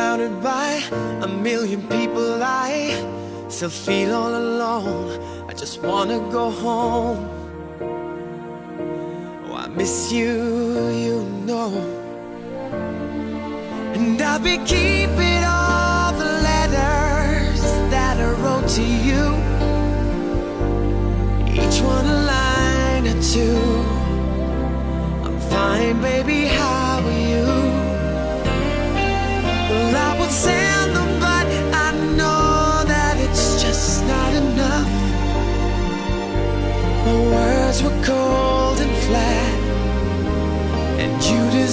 Surrounded by a million people, I still feel all alone. I just wanna go home. Oh, I miss you, you know. And I'll be keeping all the letters that I wrote to you. Each one a line or two. I'm fine, baby, how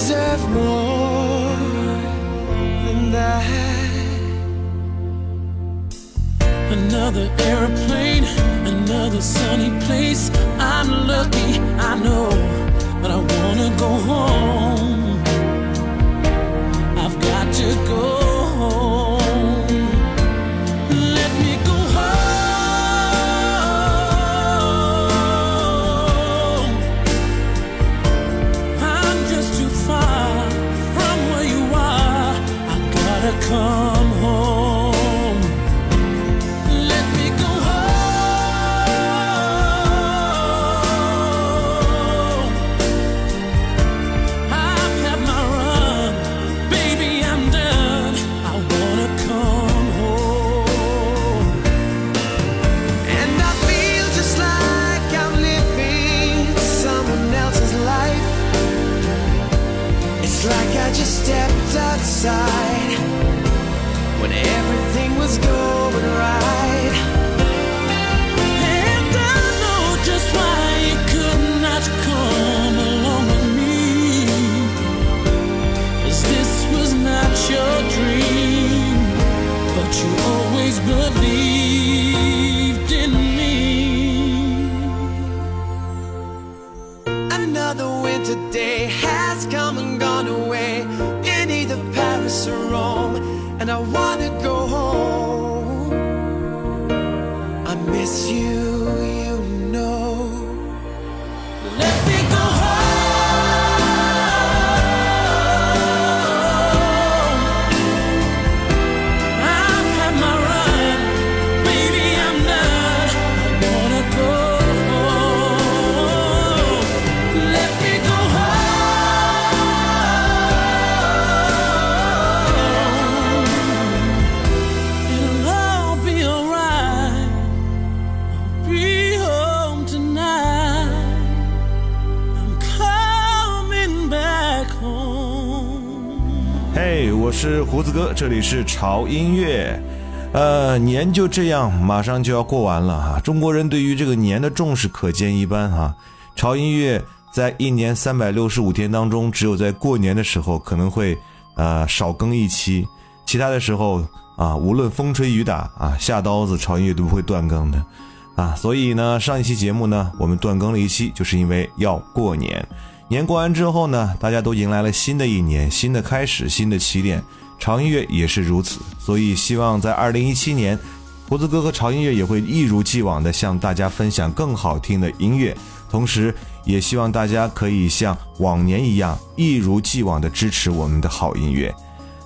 deserve more than that. Another airplane, another sunny place. I'm lucky, I know, but I wanna go home. I've got to go 我是胡子哥，这里是潮音乐。呃，年就这样，马上就要过完了哈。中国人对于这个年的重视可见一斑哈。潮音乐在一年三百六十五天当中，只有在过年的时候可能会呃少更一期，其他的时候啊，无论风吹雨打啊，下刀子潮音乐都不会断更的啊。所以呢，上一期节目呢，我们断更了一期，就是因为要过年。年过完之后呢，大家都迎来了新的一年，新的开始，新的起点。潮音乐也是如此，所以希望在二零一七年，胡子哥和潮音乐也会一如既往的向大家分享更好听的音乐，同时也希望大家可以像往年一样，一如既往的支持我们的好音乐。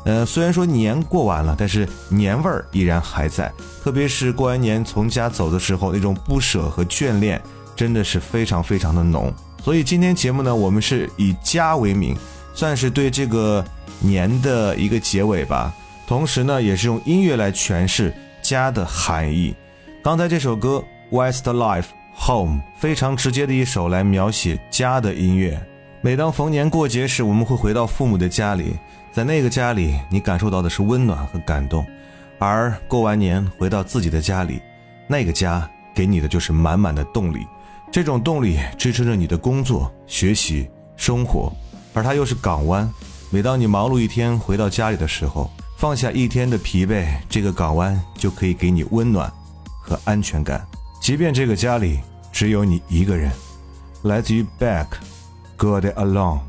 呃，虽然说年过完了，但是年味儿依然还在，特别是过完年从家走的时候，那种不舍和眷恋真的是非常非常的浓。所以今天节目呢，我们是以家为名，算是对这个年的一个结尾吧。同时呢，也是用音乐来诠释家的含义。刚才这首歌《Westlife Home》非常直接的一首来描写家的音乐。每当逢年过节时，我们会回到父母的家里，在那个家里，你感受到的是温暖和感动；而过完年回到自己的家里，那个家给你的就是满满的动力。这种动力支撑着你的工作、学习、生活，而它又是港湾。每当你忙碌一天回到家里的时候，放下一天的疲惫，这个港湾就可以给你温暖和安全感。即便这个家里只有你一个人。来自于 Back，God Alone。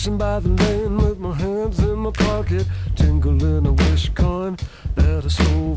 Racing by the lane with my hands in my pocket, tingling a wish coin that I stole.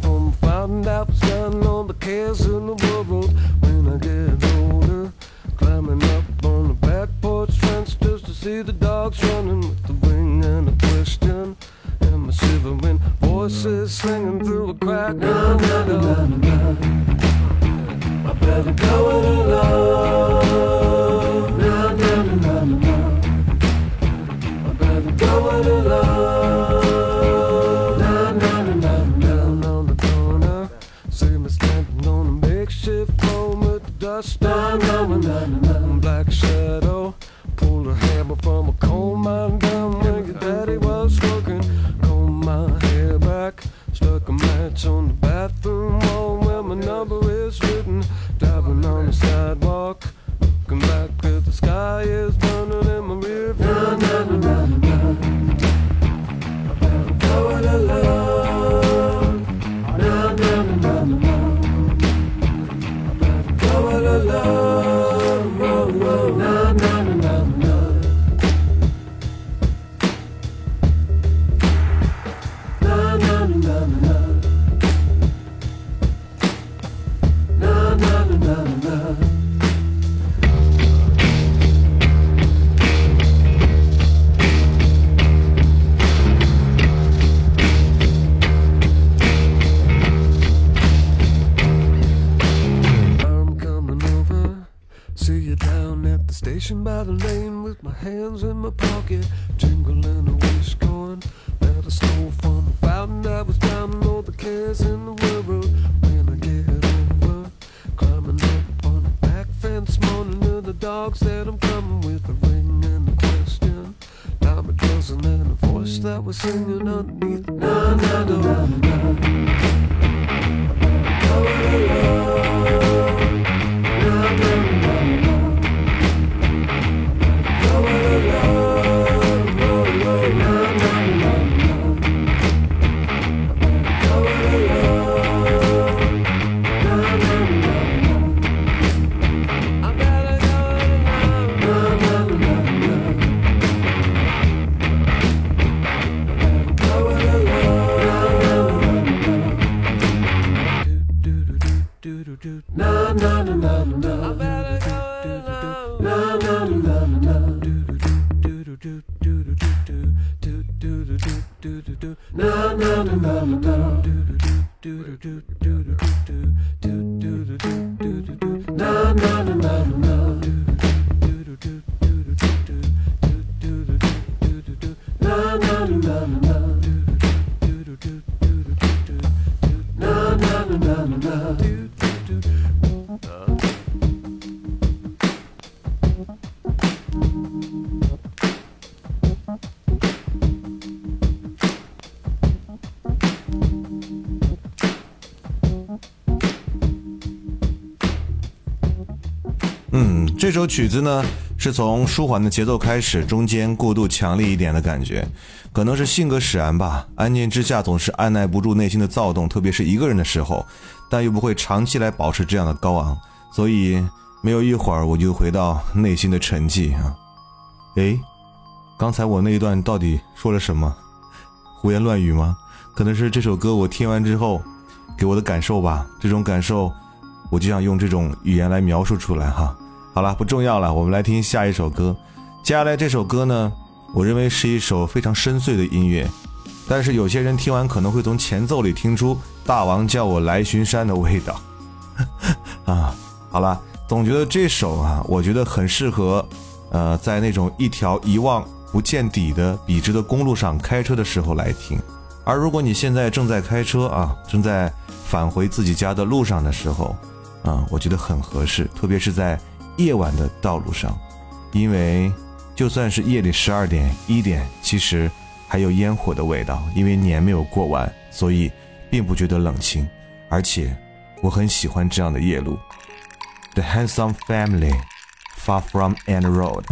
这首曲子呢，是从舒缓的节奏开始，中间过度强烈一点的感觉，可能是性格使然吧。安静之下总是按耐不住内心的躁动，特别是一个人的时候，但又不会长期来保持这样的高昂，所以没有一会儿我就回到内心的沉寂啊。诶，刚才我那一段到底说了什么？胡言乱语吗？可能是这首歌我听完之后给我的感受吧。这种感受，我就想用这种语言来描述出来哈。好了，不重要了，我们来听下一首歌。接下来这首歌呢，我认为是一首非常深邃的音乐，但是有些人听完可能会从前奏里听出大王叫我来巡山的味道。啊，好了，总觉得这首啊，我觉得很适合，呃，在那种一条一望不见底的笔直的公路上开车的时候来听。而如果你现在正在开车啊，正在返回自己家的路上的时候，啊，我觉得很合适，特别是在。夜晚的道路上，因为就算是夜里十二点一点，其实还有烟火的味道。因为年没有过完，所以并不觉得冷清，而且我很喜欢这样的夜路。The handsome family, far from any road.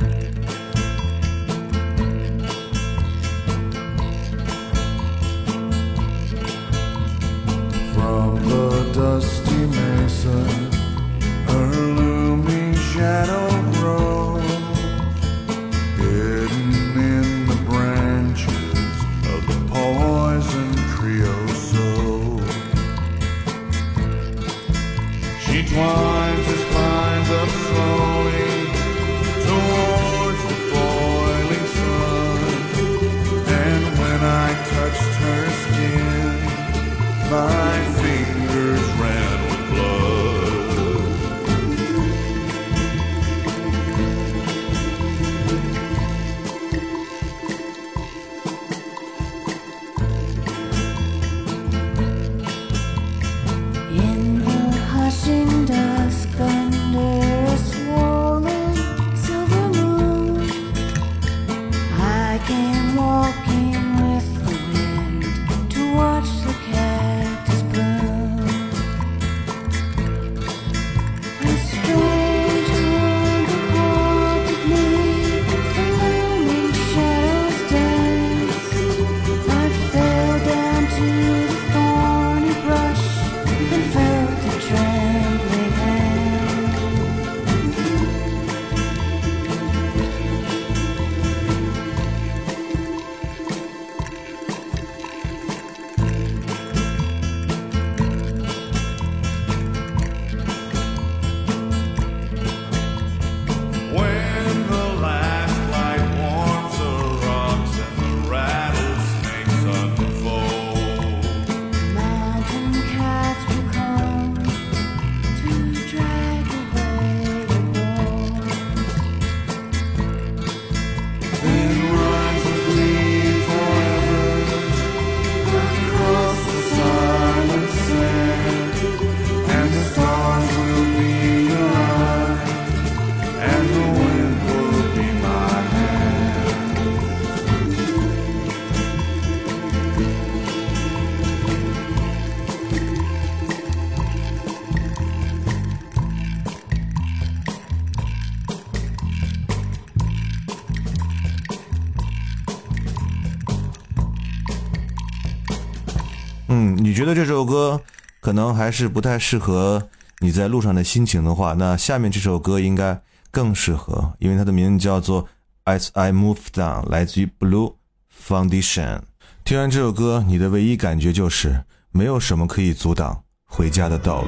嗯，你觉得这首歌可能还是不太适合你在路上的心情的话，那下面这首歌应该更适合，因为它的名字叫做《As I Move Down》，来自于 Blue Foundation。听完这首歌，你的唯一感觉就是没有什么可以阻挡回家的道路。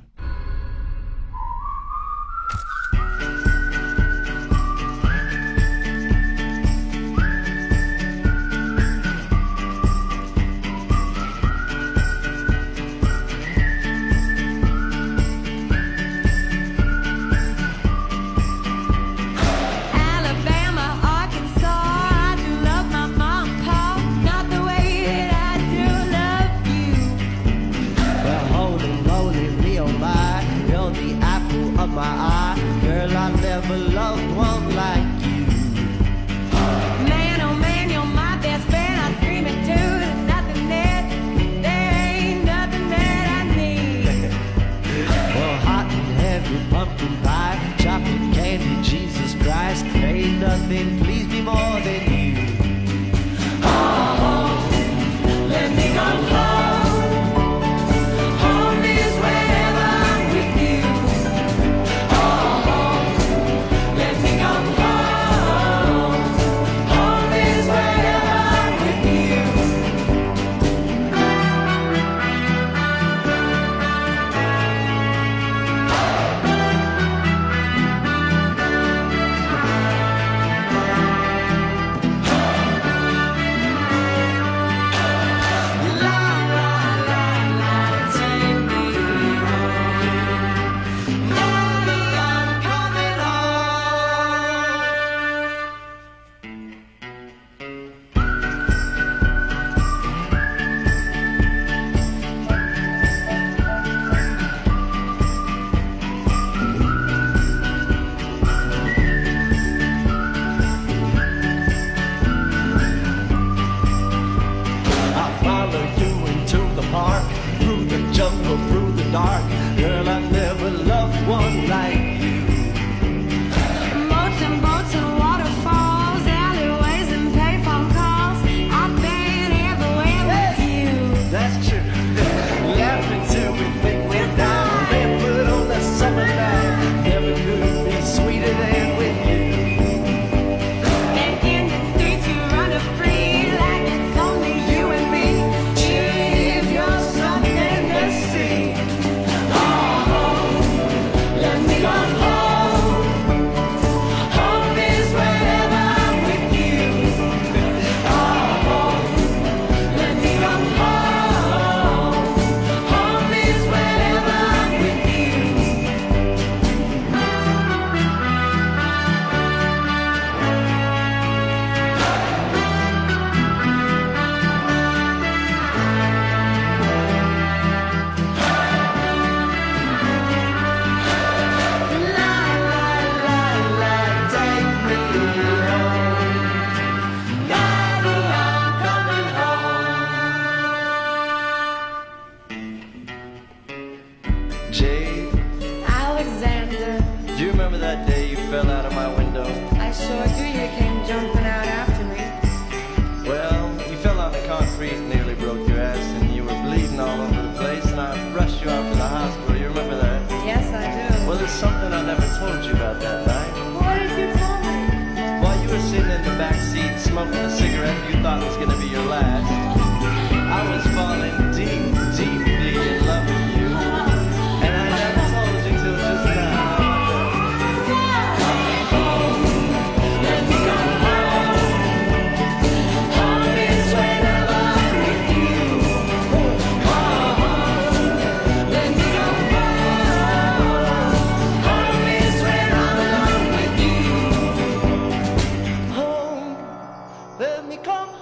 come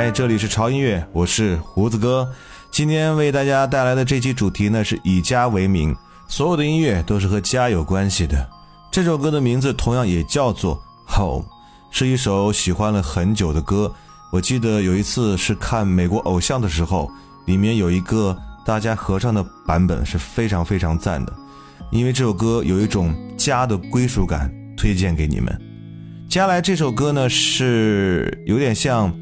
嗨，这里是潮音乐，我是胡子哥。今天为大家带来的这期主题呢是以家为名，所有的音乐都是和家有关系的。这首歌的名字同样也叫做《Home》，是一首喜欢了很久的歌。我记得有一次是看美国偶像的时候，里面有一个大家合唱的版本是非常非常赞的，因为这首歌有一种家的归属感，推荐给你们。接下来这首歌呢是有点像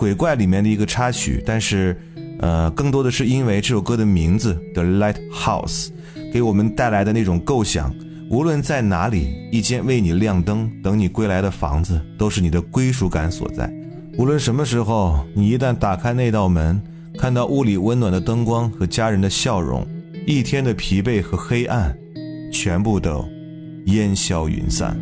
鬼怪里面的一个插曲，但是呃更多的是因为这首歌的名字《The Lighthouse》给我们带来的那种构想。无论在哪里，一间为你亮灯、等你归来的房子，都是你的归属感所在。无论什么时候，你一旦打开那道门，看到屋里温暖的灯光和家人的笑容，一天的疲惫和黑暗，全部都烟消云散。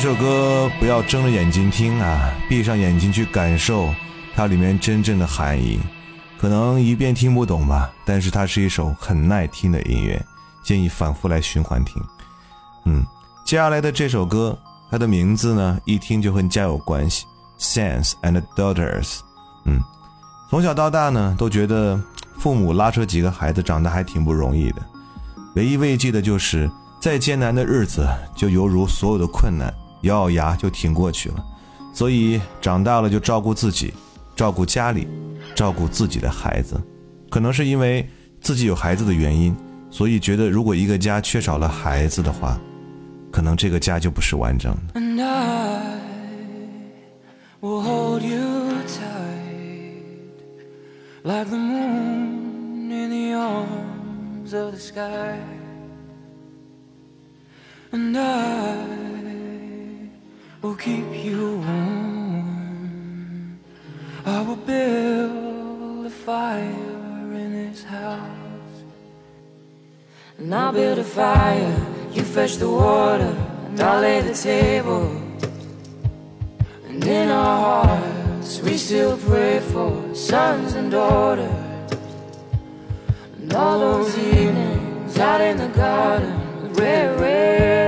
这首歌不要睁着眼睛听啊，闭上眼睛去感受它里面真正的含义。可能一遍听不懂吧，但是它是一首很耐听的音乐，建议反复来循环听。嗯，接下来的这首歌，它的名字呢，一听就和家有关系，Sons and Daughters。嗯，从小到大呢，都觉得父母拉扯几个孩子长大还挺不容易的，唯一慰藉的就是再艰难的日子，就犹如所有的困难，咬咬牙就挺过去了。所以长大了就照顾自己，照顾家里，照顾自己的孩子。可能是因为自己有孩子的原因，所以觉得如果一个家缺少了孩子的话，可能这个家就不是完整的。And I will hold you tight like the moon in the arms of the sky. And I will keep you warm. I will build a fire in this house. And I'll build a fire, you fetch the water, and I'll lay the table. And in our hearts, we still pray for sons and daughters. And all those evenings out in the garden red, red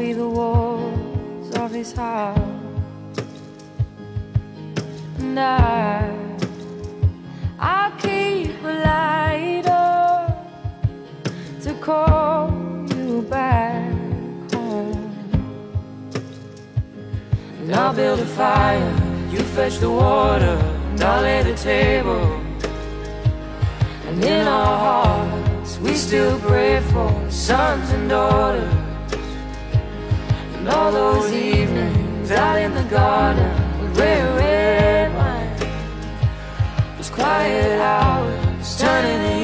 Be the walls of his heart. and I, I'll keep a light up to call you back home. And I'll build a fire, you fetch the water, and I'll lay the table. And in our hearts, we still pray for sons and daughters. And all those evenings out in the garden with red, red wine. Those quiet hours turning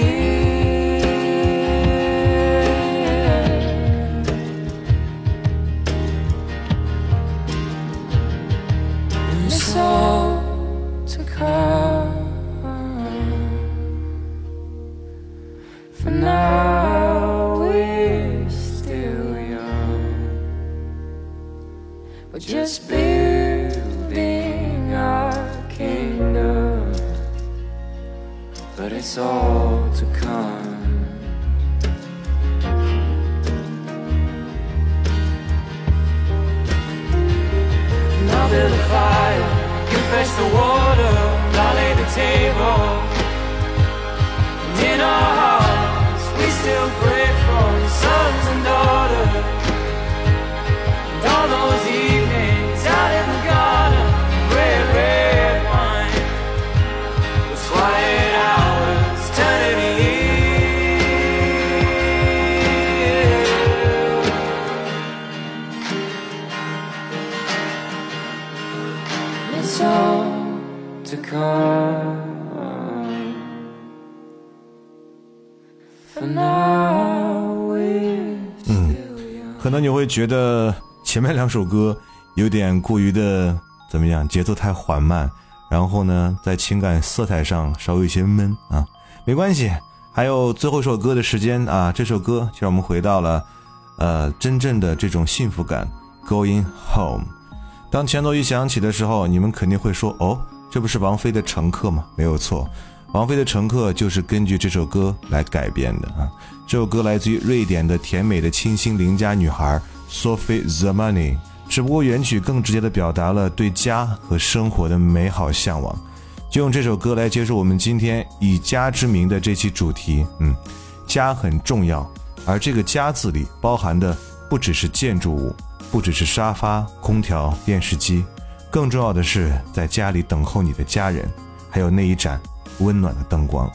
just building our kingdom. But it's all to come. I'll build a fire, fetch the water, I'll lay the table. And in our hearts, we still young. 可能你会觉得前面两首歌有点过于的怎么样，节奏太缓慢，然后呢，在情感色彩上稍微有些闷啊，没关系，还有最后一首歌的时间啊，这首歌就让我们回到了呃真正的这种幸福感，Going Home。当前奏一响起的时候，你们肯定会说哦，这不是王菲的《乘客》吗？没有错，王菲的《乘客》就是根据这首歌来改编的啊。这首歌来自于瑞典的甜美的清新邻家女孩 Sophie Zemani，只不过原曲更直接地表达了对家和生活的美好向往。就用这首歌来结束我们今天以家之名的这期主题。嗯，家很重要，而这个“家”字里包含的不只是建筑物，不只是沙发、空调、电视机，更重要的是在家里等候你的家人，还有那一盏温暖的灯光。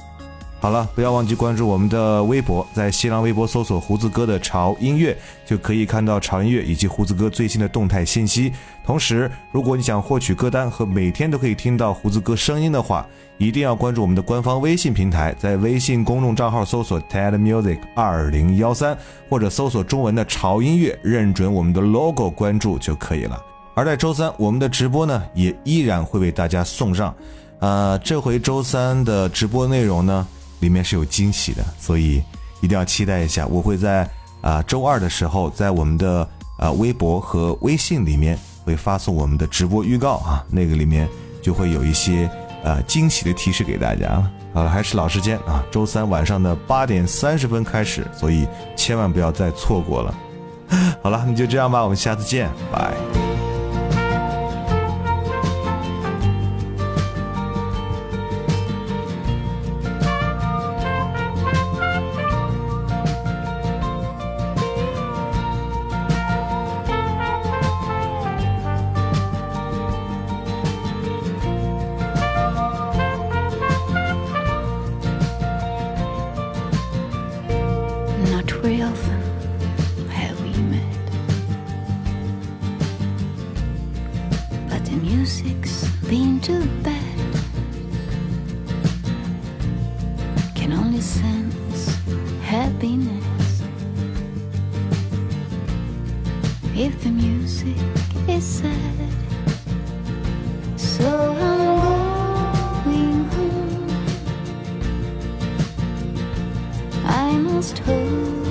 好了，不要忘记关注我们的微博，在新浪微博搜索“胡子哥的潮音乐”，就可以看到潮音乐以及胡子哥最新的动态信息。同时，如果你想获取歌单和每天都可以听到胡子哥声音的话，一定要关注我们的官方微信平台，在微信公众账号搜索 “TED Music 二零幺三”或者搜索中文的“潮音乐”，认准我们的 logo 关注就可以了。而在周三，我们的直播呢也依然会为大家送上。呃，这回周三的直播内容呢，里面是有惊喜的，所以一定要期待一下。我会在啊、周二的时候，在我们的呃微博和微信里面会发送我们的直播预告啊，那个里面就会有一些呃惊喜的提示给大家了。好了，还是老时间啊，周三晚上的八点三十分开始，所以千万不要再错过了。好了，那就这样吧，我们下次见，拜。I must hurry